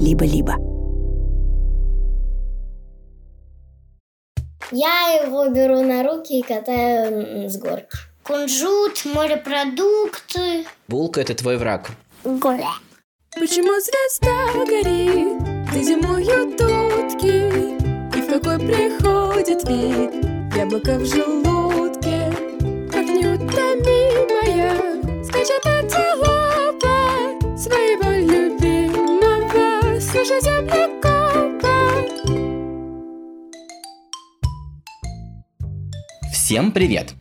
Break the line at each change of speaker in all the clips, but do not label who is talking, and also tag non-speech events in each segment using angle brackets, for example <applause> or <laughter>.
либо-либо.
Я его беру на руки и катаю с горки.
Кунжут, морепродукты.
Булка – это твой враг.
Голя.
Почему звезда горит, где зимуют утки, И в какой приходит вид яблоко в желудке,
Всем привет!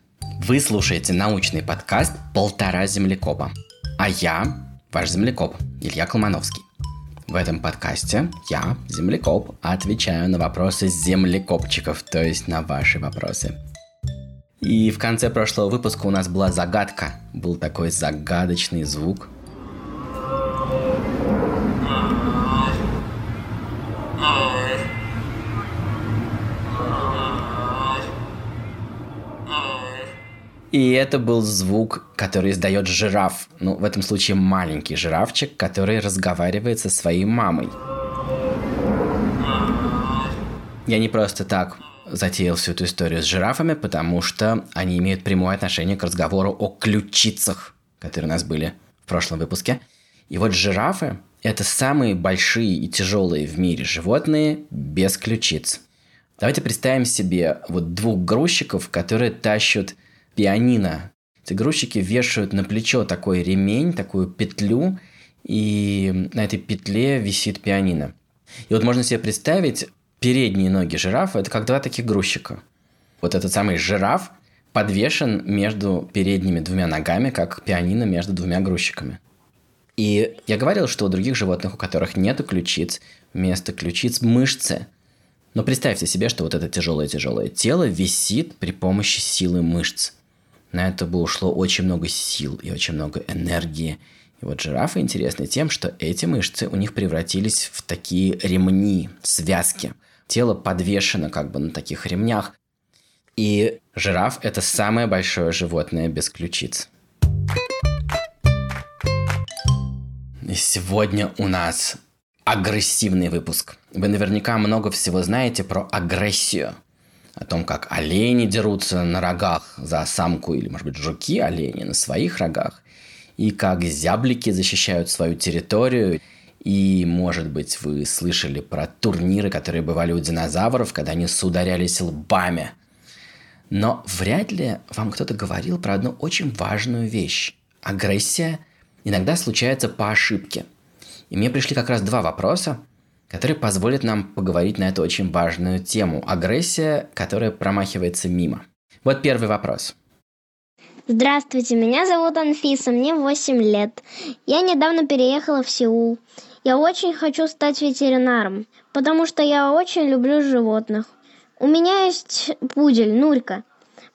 Вы слушаете научный подкаст «Полтора землекопа». А я ваш землекоп Илья Колмановский. В этом подкасте я, землекоп, отвечаю на вопросы землекопчиков, то есть на ваши вопросы. И в конце прошлого выпуска у нас была загадка. Был такой загадочный звук. И это был звук, который издает жираф. Ну, в этом случае маленький жирафчик, который разговаривает со своей мамой. Я не просто так затеял всю эту историю с жирафами, потому что они имеют прямое отношение к разговору о ключицах, которые у нас были в прошлом выпуске. И вот жирафы – это самые большие и тяжелые в мире животные без ключиц. Давайте представим себе вот двух грузчиков, которые тащат пианино. Эти грузчики вешают на плечо такой ремень, такую петлю, и на этой петле висит пианино. И вот можно себе представить передние ноги жирафа – это как два таких грузчика. Вот этот самый жираф подвешен между передними двумя ногами, как пианино между двумя грузчиками. И я говорил, что у других животных, у которых нет ключиц, вместо ключиц мышцы. Но представьте себе, что вот это тяжелое-тяжелое тело висит при помощи силы мышц. На это бы ушло очень много сил и очень много энергии. И вот жирафы интересны тем, что эти мышцы у них превратились в такие ремни, связки. Тело подвешено как бы на таких ремнях. И жираф – это самое большое животное без ключиц. И сегодня у нас агрессивный выпуск. Вы наверняка много всего знаете про агрессию – о том, как олени дерутся на рогах за самку, или, может быть, жуки олени на своих рогах, и как зяблики защищают свою территорию. И, может быть, вы слышали про турниры, которые бывали у динозавров, когда они сударялись лбами. Но вряд ли вам кто-то говорил про одну очень важную вещь. Агрессия иногда случается по ошибке. И мне пришли как раз два вопроса, который позволит нам поговорить на эту очень важную тему – агрессия, которая промахивается мимо. Вот первый вопрос.
Здравствуйте, меня зовут Анфиса, мне 8 лет. Я недавно переехала в Сеул. Я очень хочу стать ветеринаром, потому что я очень люблю животных. У меня есть пудель, Нурька.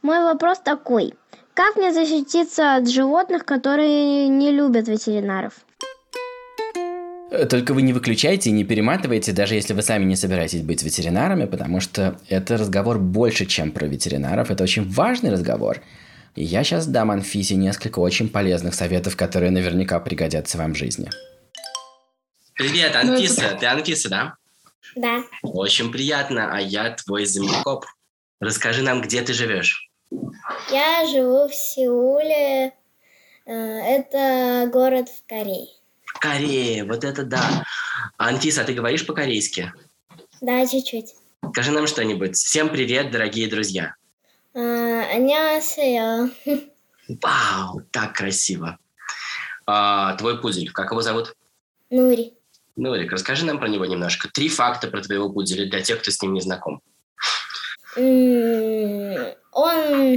Мой вопрос такой. Как мне защититься от животных, которые не любят ветеринаров?
Только вы не выключайте и не перематывайте, даже если вы сами не собираетесь быть ветеринарами, потому что это разговор больше, чем про ветеринаров. Это очень важный разговор. И я сейчас дам Анфисе несколько очень полезных советов, которые наверняка пригодятся вам в жизни. Привет, Анфиса. Ты Анфиса, да?
Да.
Очень приятно, а я твой землекоп. Расскажи нам, где ты живешь.
Я живу в Сеуле. Э, это город в Корее.
Корея, вот это да. Анфиса, а ты говоришь по-корейски?
Да, чуть-чуть.
Скажи нам что-нибудь. Всем привет, дорогие друзья.
안녕하세요.
Вау, так красиво. А, твой пудель, как его зовут?
Нури.
Нурик, расскажи нам про него немножко. Три факта про твоего пуделя для тех, кто с ним не знаком.
Он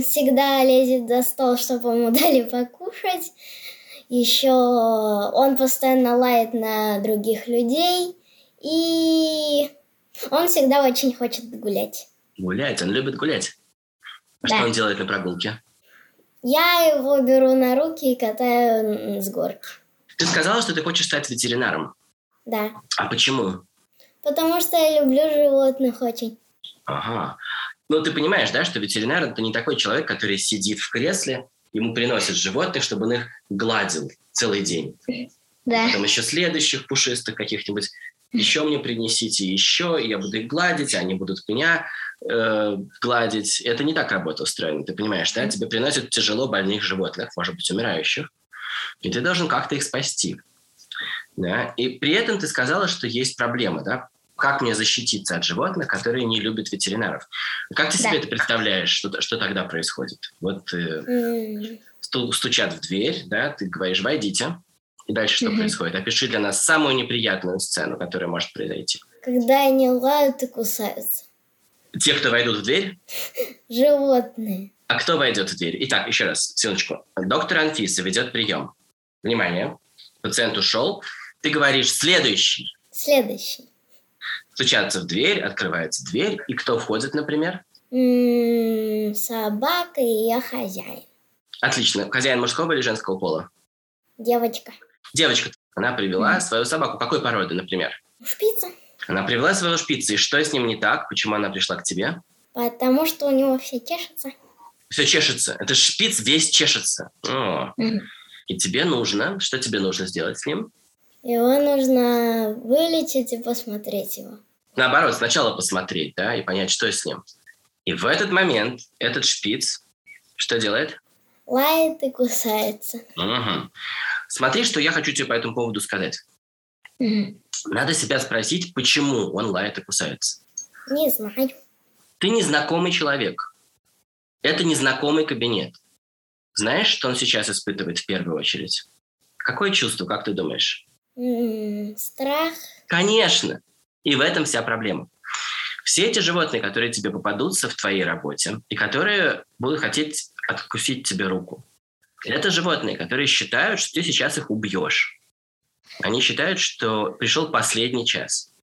всегда лезет за стол, чтобы ему дали <laughs> покушать. Еще он постоянно лает на других людей. И он всегда очень хочет гулять.
Гулять? Он любит гулять? А
Да.
что он делает на прогулке?
Я его беру на руки и катаю с горки.
Ты сказала, что ты хочешь стать ветеринаром.
Да.
А почему?
Потому что я люблю животных очень.
Ага. Ну, ты понимаешь, да, что ветеринар – это не такой человек, который сидит в кресле, ему приносят животных, чтобы он их гладил целый день.
Да.
Потом еще следующих пушистых каких-нибудь
Еще мне принесите еще, я буду их гладить, а они будут меня э, гладить. Это не так работа устроена, ты понимаешь, да? Тебе приносят тяжело больных животных, может быть, умирающих, и ты должен как-то их спасти. Да? И при этом ты сказала, что есть проблема, да? Как мне защититься от животных, которые не любят ветеринаров? Как ты
Да.
себе это представляешь, что, что тогда происходит? Вот э, сту- стучат в дверь, да, ты говоришь, войдите. И дальше что происходит? Опиши для нас самую неприятную сцену, которая может произойти.
Когда они лают и кусаются.
Те, кто войдут в дверь,
Животные.
а кто войдет в дверь? Итак, еще раз, секундочку. Доктор Анфиса ведет прием. Внимание, пациент ушел. Ты говоришь следующий.
Следующий.
Стучатся в дверь, открывается дверь. И кто входит, например?
М, Собака и я хозяин.
Отлично. Хозяин мужского или женского пола?
Девочка.
Девочка. Она привела свою собаку. Какой породы, например?
Шпица.
Она привела своего шпица. И что с ним не так? Почему она пришла к тебе?
Потому что у него все чешется.
Все чешется. Это шпиц весь чешется. О. И тебе нужно... Что тебе нужно сделать с ним?
Его нужно вылечить и посмотреть его.
Наоборот, сначала посмотреть, да, и понять, что с ним. И в этот момент этот шпиц что делает?
Лает и кусается.
Мгм. Смотри, что я хочу тебе по этому поводу сказать.
Мгм.
Надо себя спросить, почему он лает и кусается.
Не знаю.
Ты незнакомый человек. Это незнакомый кабинет. Знаешь, что он сейчас испытывает в первую очередь? Какое чувство, как ты думаешь?
М, Страх.
Конечно. И в этом вся проблема. Все эти животные, которые тебе попадутся в твоей работе и которые будут хотеть откусить тебе руку, это животные, которые считают, что ты сейчас их убьешь. Они считают, что пришел последний час.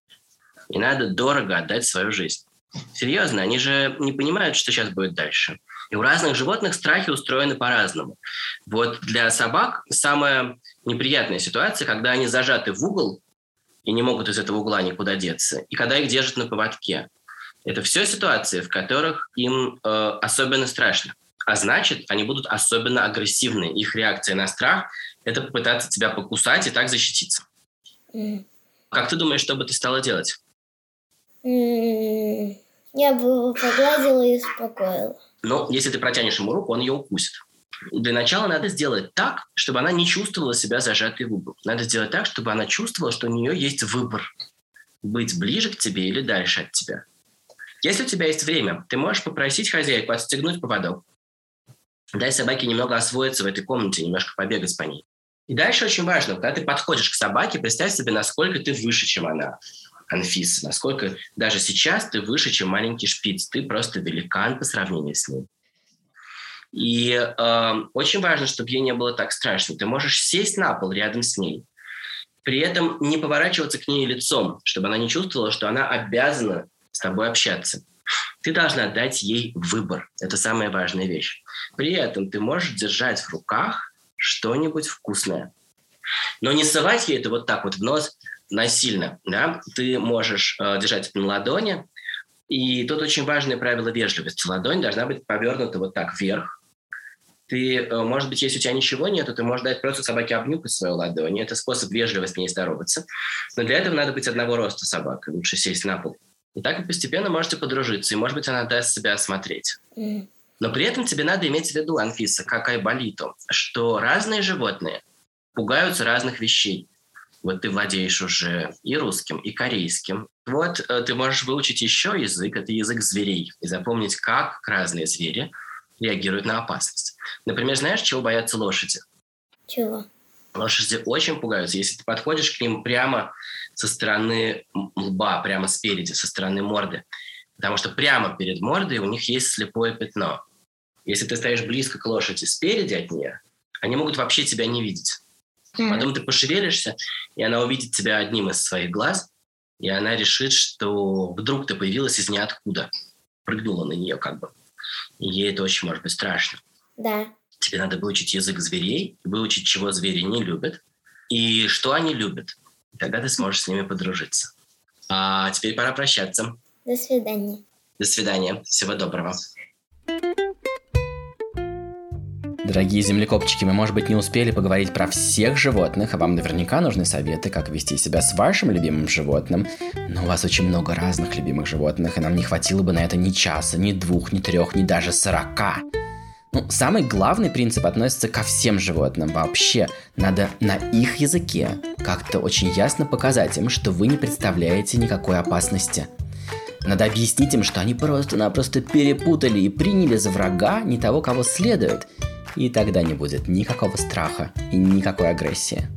И надо дорого отдать свою жизнь. Серьезно, они же не понимают, что сейчас будет дальше. И у разных животных страхи устроены по-разному. Вот для собак самая неприятная ситуация, когда они зажаты в угол и не могут из этого угла никуда деться, и когда их держат на поводке. Это все ситуации, в которых им э, особенно страшно. А значит, они будут особенно агрессивны. Их реакция на страх – это попытаться тебя покусать и так защититься.
М,
Как ты думаешь, что бы ты стала делать?
м, Я бы его погладила и успокоила.
Но если ты протянешь ему руку, он ее укусит. Для начала надо сделать так, чтобы она не чувствовала себя зажатой в угол. Надо сделать так, чтобы она чувствовала, что у нее есть выбор. Быть ближе к тебе или дальше от тебя. Если у тебя есть время, ты можешь попросить хозяйку отстегнуть поводок. Дай собаке немного освоиться в этой комнате, немножко побегать по ней. И дальше очень важно, когда ты подходишь к собаке, представь себе, насколько ты выше, чем она. Анфиса, насколько даже сейчас ты выше, чем маленький шпиц. Ты просто великан по сравнению с ним. И э, очень важно, чтобы ей не было так страшно. Ты можешь сесть на пол рядом с ней, при этом не поворачиваться к ней лицом, чтобы она не чувствовала, что она обязана с тобой общаться. Ты должна дать ей выбор. Это самая важная вещь. При этом ты можешь держать в руках что-нибудь вкусное. Но не совать ей это вот так вот в нос насильно. Да? Ты можешь э, держать это на ладони. И тут очень важное правило вежливости. Ладонь должна быть повернута вот так вверх. Ты, э, может быть, если у тебя ничего нету, ты можешь дать просто собаке обнюхать свою ладонь. Это способ вежливо с ней здороваться. Но для этого надо быть одного роста собакой. Лучше сесть на пол. И так вы постепенно можете подружиться. И, может быть, она даст себя осмотреть. Но при этом тебе надо иметь в виду, Анфиса, как айболиту, что разные животные пугаются разных вещей. Вот ты владеешь уже и русским, и корейским. Вот э, ты можешь выучить еще язык, это язык зверей, и запомнить, как разные звери реагируют на опасность. Например, знаешь, чего боятся лошади?
Чего?
Лошади очень пугаются. Если ты подходишь к ним прямо со стороны лба, прямо спереди, со стороны морды, потому что прямо перед мордой у них есть слепое пятно. Если ты стоишь близко к лошади спереди от нее, они могут вообще тебя не видеть. Потом ты пошевелишься, и она увидит тебя одним из своих глаз, и она решит, что вдруг ты появилась из ниоткуда. Прыгнула на нее как бы. И ей это очень может быть страшно.
Да.
Тебе надо выучить язык зверей, выучить, чего звери не любят, и что они любят. Тогда ты сможешь с ними подружиться. А теперь пора прощаться.
До свидания.
До свидания. Всего доброго.
Дорогие землекопчики, мы, может быть, не успели поговорить про всех животных, а вам наверняка нужны советы, как вести себя с вашим любимым животным. Но у вас очень много разных любимых животных, и нам не хватило бы на это ни часа, ни двух, ни трех, ни даже сорока. Ну, самый главный принцип относится ко всем животным вообще. Надо на их языке как-то очень ясно показать им, что вы не представляете никакой опасности. Надо объяснить им, что они просто-напросто перепутали и приняли за врага не того, кого следует. И тогда не будет никакого страха и никакой агрессии.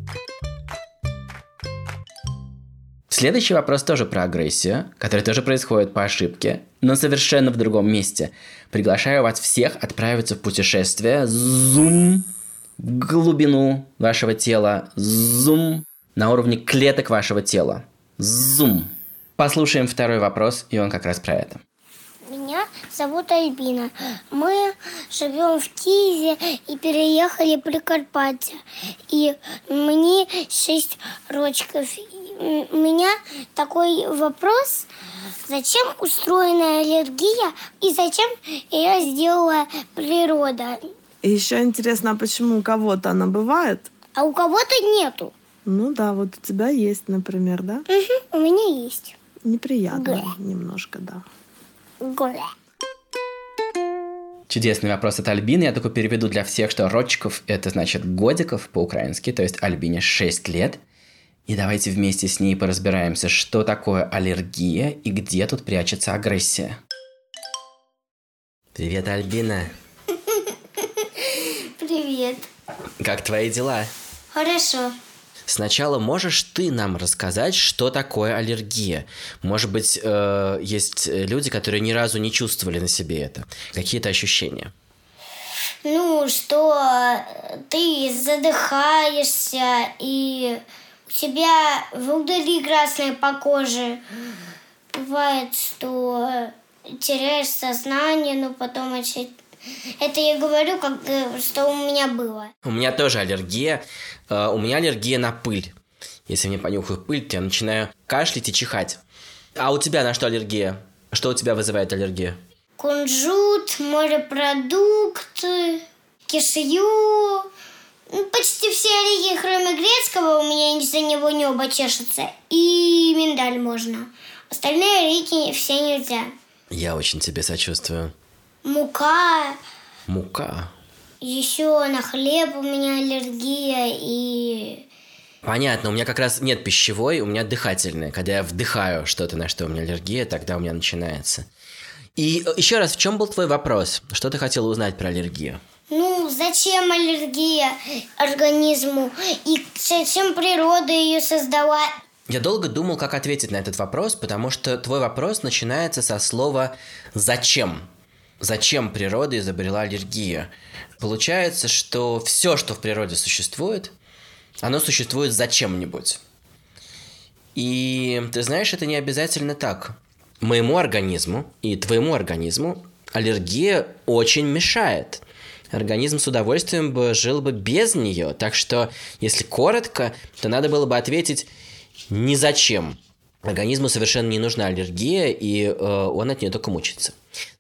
Следующий вопрос тоже про агрессию, который тоже происходит по ошибке, но совершенно в другом месте. Приглашаю вас всех отправиться в путешествие зум в глубину вашего тела, зум на уровне клеток вашего тела. Зум. Послушаем второй вопрос, и он как раз про это.
Меня зовут Альбина. Мы живем в Киеве и переехали в Прикарпатье. И мне шесть рочков. У меня такой вопрос. Зачем устроена аллергия и зачем ее сделала природа?
И еще интересно, а почему у кого-то она бывает?
А у кого-то нету.
Ну да, вот у тебя есть, например, да?
Мгм, у меня есть.
Неприятно
Г.
немножко, да.
Чудесный вопрос от Альбины. Я только переведу для всех, что Родчиков – это значит годиков по-украински, то есть Альбине 6 лет. И давайте вместе с ней поразбираемся, что такое аллергия и где тут прячется агрессия. Привет, Альбина. <laughs>
Привет.
Как твои дела?
Хорошо.
Сначала можешь ты нам рассказать, что такое аллергия? Может быть, э, есть люди, которые ни разу не чувствовали на себе это. Какие-то ощущения?
Ну, что э, ты задыхаешься, и у тебя волдыри красные по коже. Бывает, что теряешь сознание, но потом это... Это я говорю, как, э, что у меня было.
У меня тоже аллергия. Э, У меня аллергия на пыль. Если мне понюхаю пыль, то я начинаю кашлять и чихать. А у тебя на что аллергия? Что у тебя вызывает аллергию?
Кунжут, морепродукты, кишью. Ну, Почти все орехи, кроме грецкого, у меня из-за него небо чешется. И миндаль можно. Остальные орехи все нельзя.
Я очень тебе сочувствую.
Мука,
Мука.
еще на хлеб у меня аллергия и...
Понятно, у меня как раз нет пищевой, у меня дыхательная. Когда я вдыхаю что-то, на что у меня аллергия, тогда у меня начинается. И э, еще раз, в чем был твой вопрос? Что ты хотела узнать про аллергию?
Ну, зачем аллергия организму? И зачем природа ее создала?
Я долго думал, как ответить на этот вопрос, потому что твой вопрос начинается со слова «зачем?». Зачем природа изобрела аллергию? Получается, что все, что в природе существует, оно существует зачем-нибудь. И ты знаешь, это не обязательно так. Моему организму и твоему организму аллергия очень мешает. Организм с удовольствием бы жил бы без нее. Так что, если коротко, то надо было бы ответить ни зачем. Организму совершенно не нужна аллергия, и э, он от нее только мучится.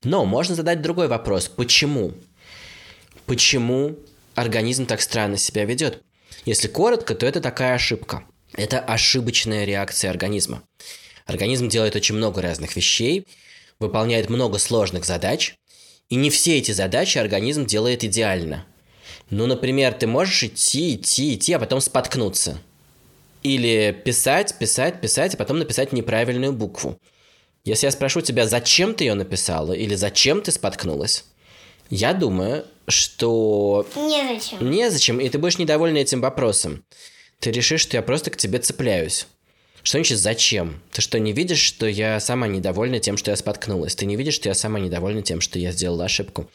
Но можно задать другой вопрос. Почему? Почему организм так странно себя ведет? Если коротко, то это такая ошибка. Это ошибочная реакция организма. Организм делает очень много разных вещей, выполняет много сложных задач, и не все эти задачи организм делает идеально. Ну, например, ты можешь идти, идти, идти, а потом споткнуться. Или писать, писать, писать, а потом написать неправильную букву. Если я спрошу тебя, зачем ты ее написала, или зачем ты споткнулась, я думаю, что
Незачем.
незачем, и ты будешь недовольна этим вопросом. Ты решишь, что я просто к тебе цепляюсь. Что значит зачем? Ты что, не видишь, что я сама недовольна тем, что я споткнулась? Ты не видишь, что я сама недовольна тем, что я сделала ошибку?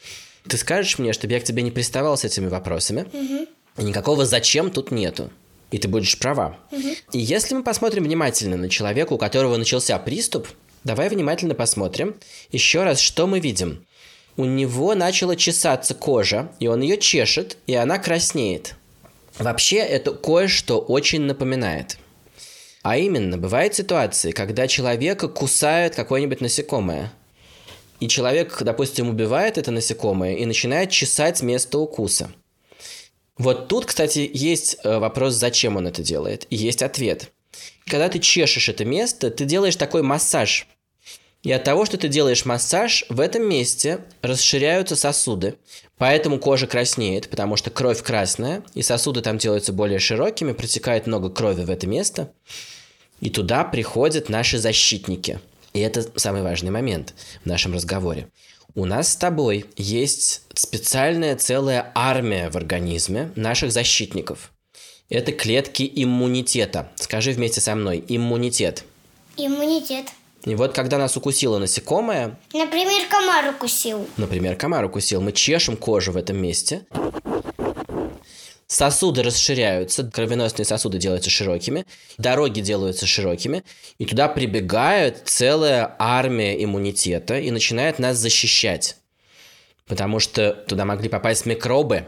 Ты скажешь мне, чтобы я к тебе не приставал с этими вопросами, и никакого зачем тут нету. И ты будешь права. И если мы посмотрим внимательно на человека, у которого начался приступ, давай внимательно посмотрим еще раз, что мы видим. У него начала чесаться кожа, и он ее чешет, и она краснеет. Вообще это кое-что очень напоминает. А именно, бывают ситуации, когда человека кусает какое-нибудь насекомое. И человек, допустим, убивает это насекомое и начинает чесать место укуса. Вот тут, кстати, есть э, вопрос, зачем он это делает, и есть ответ. Когда ты чешешь это место, ты делаешь такой массаж. И от того, что ты делаешь массаж, в этом месте расширяются сосуды. Поэтому кожа краснеет, потому что кровь красная, и сосуды там делаются более широкими, протекает много крови в это место. И туда приходят наши защитники. И это самый важный момент в нашем разговоре. У нас с тобой есть специальная целая армия в организме наших защитников. Это клетки иммунитета. Скажи вместе со мной. Иммунитет.
Иммунитет.
И вот когда нас укусило насекомое,
Например, комар укусил.
например, комар укусил, мы чешем кожу в этом месте, сосуды расширяются, кровеносные сосуды делаются широкими, дороги делаются широкими, и туда прибегает целая армия иммунитета и начинает нас защищать. Потому что туда могли попасть микробы,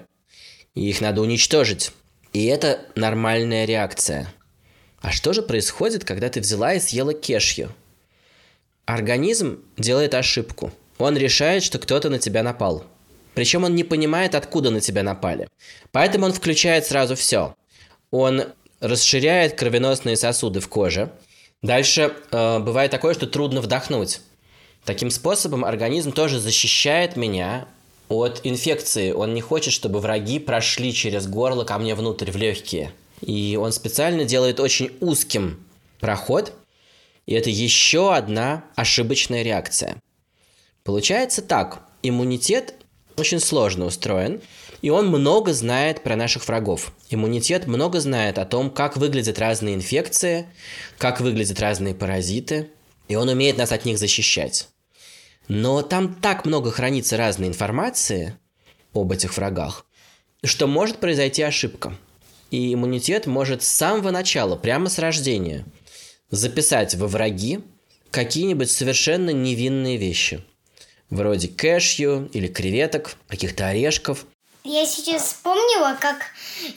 и их надо уничтожить. И это нормальная реакция. А что же происходит, когда ты взяла и съела кешью? Организм делает ошибку. Он решает, что кто-то на тебя напал. Причем он не понимает, откуда на тебя напали. Поэтому он включает сразу все. Он расширяет кровеносные сосуды в коже. Дальше э, бывает такое, что трудно вдохнуть. Таким способом организм тоже защищает меня от инфекции. Он не хочет, чтобы враги прошли через горло ко мне внутрь, в легкие. И он специально делает очень узким проход. И это еще одна ошибочная реакция. Получается так. Иммунитет очень сложно устроен, и он много знает про наших врагов. Иммунитет много знает о том, как выглядят разные инфекции, как выглядят разные паразиты, и он умеет нас от них защищать. Но там так много хранится разной информации об этих врагах, что может произойти ошибка. И иммунитет может с самого начала, прямо с рождения, записать во враги какие-нибудь совершенно невинные вещи. Вроде кэшью или креветок, каких-то орешков.
Я сейчас вспомнила, как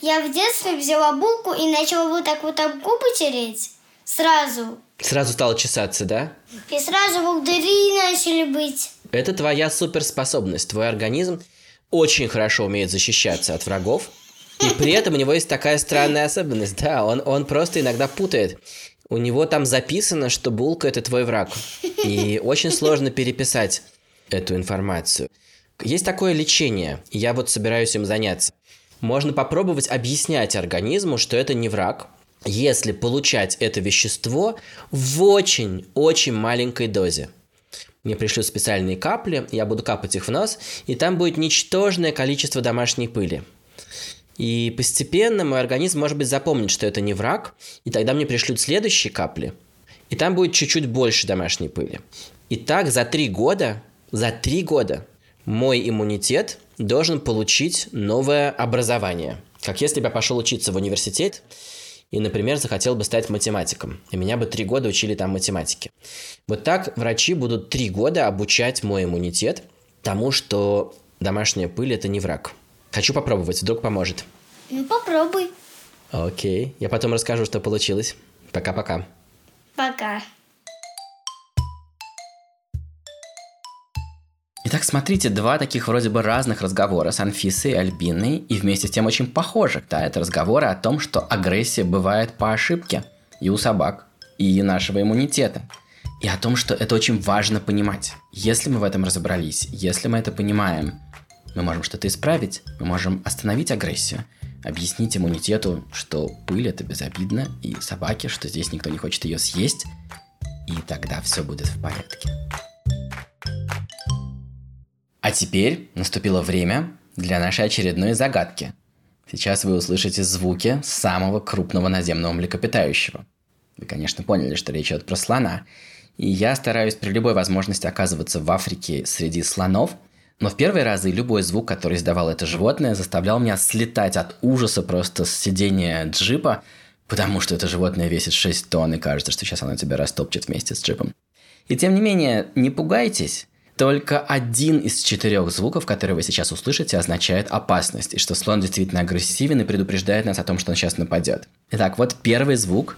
я в детстве взяла булку и начала вот так вот об губы тереть. Сразу.
Сразу стало чесаться, да?
И сразу волдыри начали быть.
Это твоя суперспособность. Твой организм очень хорошо умеет защищаться от врагов. И при этом у него есть такая странная особенность. Да, он, он просто иногда путает. У него там записано, что булка – это твой враг. И очень сложно переписать эту информацию. Есть такое лечение, я вот собираюсь им заняться. Можно попробовать объяснять организму, что это не враг, если получать это вещество в очень-очень маленькой дозе. Мне пришлют специальные капли, я буду капать их в нос, и там будет ничтожное количество домашней пыли. И постепенно мой организм, может быть, запомнит, что это не враг, и тогда мне пришлют следующие капли, и там будет чуть-чуть больше домашней пыли. И так за три года, за три года мой иммунитет должен получить новое образование. Как если бы я пошел учиться в университет и, например, захотел бы стать математиком, и меня бы три года учили там математике. Вот так врачи будут три года обучать мой иммунитет тому, что домашняя пыль – это не враг. Хочу попробовать, вдруг поможет.
Ну, попробуй.
Окей, я потом расскажу, что получилось. Пока-пока.
Пока.
Итак, смотрите, два таких вроде бы разных разговора с Анфисой и Альбиной, и вместе с тем очень похожих. Да, это разговоры о том, что агрессия бывает по ошибке и у собак, и нашего иммунитета. И о том, что это очень важно понимать. Если мы в этом разобрались, если мы это понимаем, мы можем что-то исправить, мы можем остановить агрессию, объяснить иммунитету, что пыль это безобидно, и собаке, что здесь никто не хочет ее съесть, и тогда все будет в порядке. А теперь наступило время для нашей очередной загадки. Сейчас вы услышите звуки самого крупного наземного млекопитающего. Вы, конечно, поняли, что речь идет про слона. И я стараюсь при любой возможности оказываться в Африке среди слонов, но в первые разы любой звук, который издавало это животное, заставлял меня слетать от ужаса просто с сидения джипа, потому что это животное весит 6 тонн, и кажется, что сейчас оно тебя растопчет вместе с джипом. И тем не менее, не пугайтесь, только один из четырех звуков, которые вы сейчас услышите, означает опасность, и что слон действительно агрессивен и предупреждает нас о том, что он сейчас нападет. Итак, вот первый звук.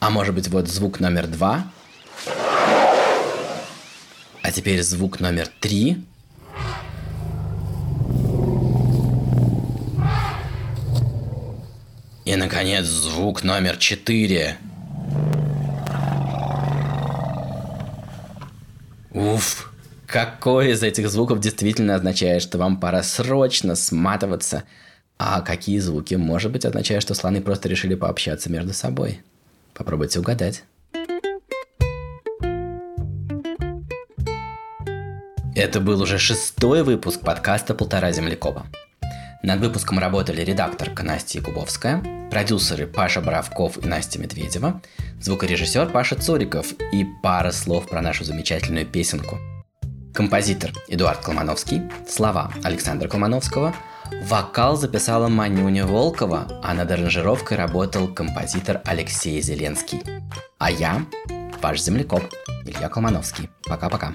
А может быть, вот звук номер два. А теперь звук номер три. Наконец, звук номер четыре. Уф, какой из этих звуков действительно означает, что вам пора срочно сматываться? А какие звуки, может быть, означают, что слоны просто решили пообщаться между собой? Попробуйте угадать. Это был уже шестой выпуск подкаста «Полтора землекопа». Над выпуском работали редакторка Настя Якубовская, продюсеры Паша Боровков и Настя Медведева, звукорежиссер Паша Цуриков и пара слов про нашу замечательную песенку. Композитор Эдуард Колмановский, слова Александра Колмановского, вокал записала Манюня Волкова, а над аранжировкой работал композитор Алексей Зеленский. А я, ваш землекоп, Илья Колмановский. Пока-пока.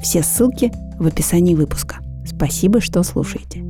Все ссылки в описании выпуска. Спасибо, что слушаете.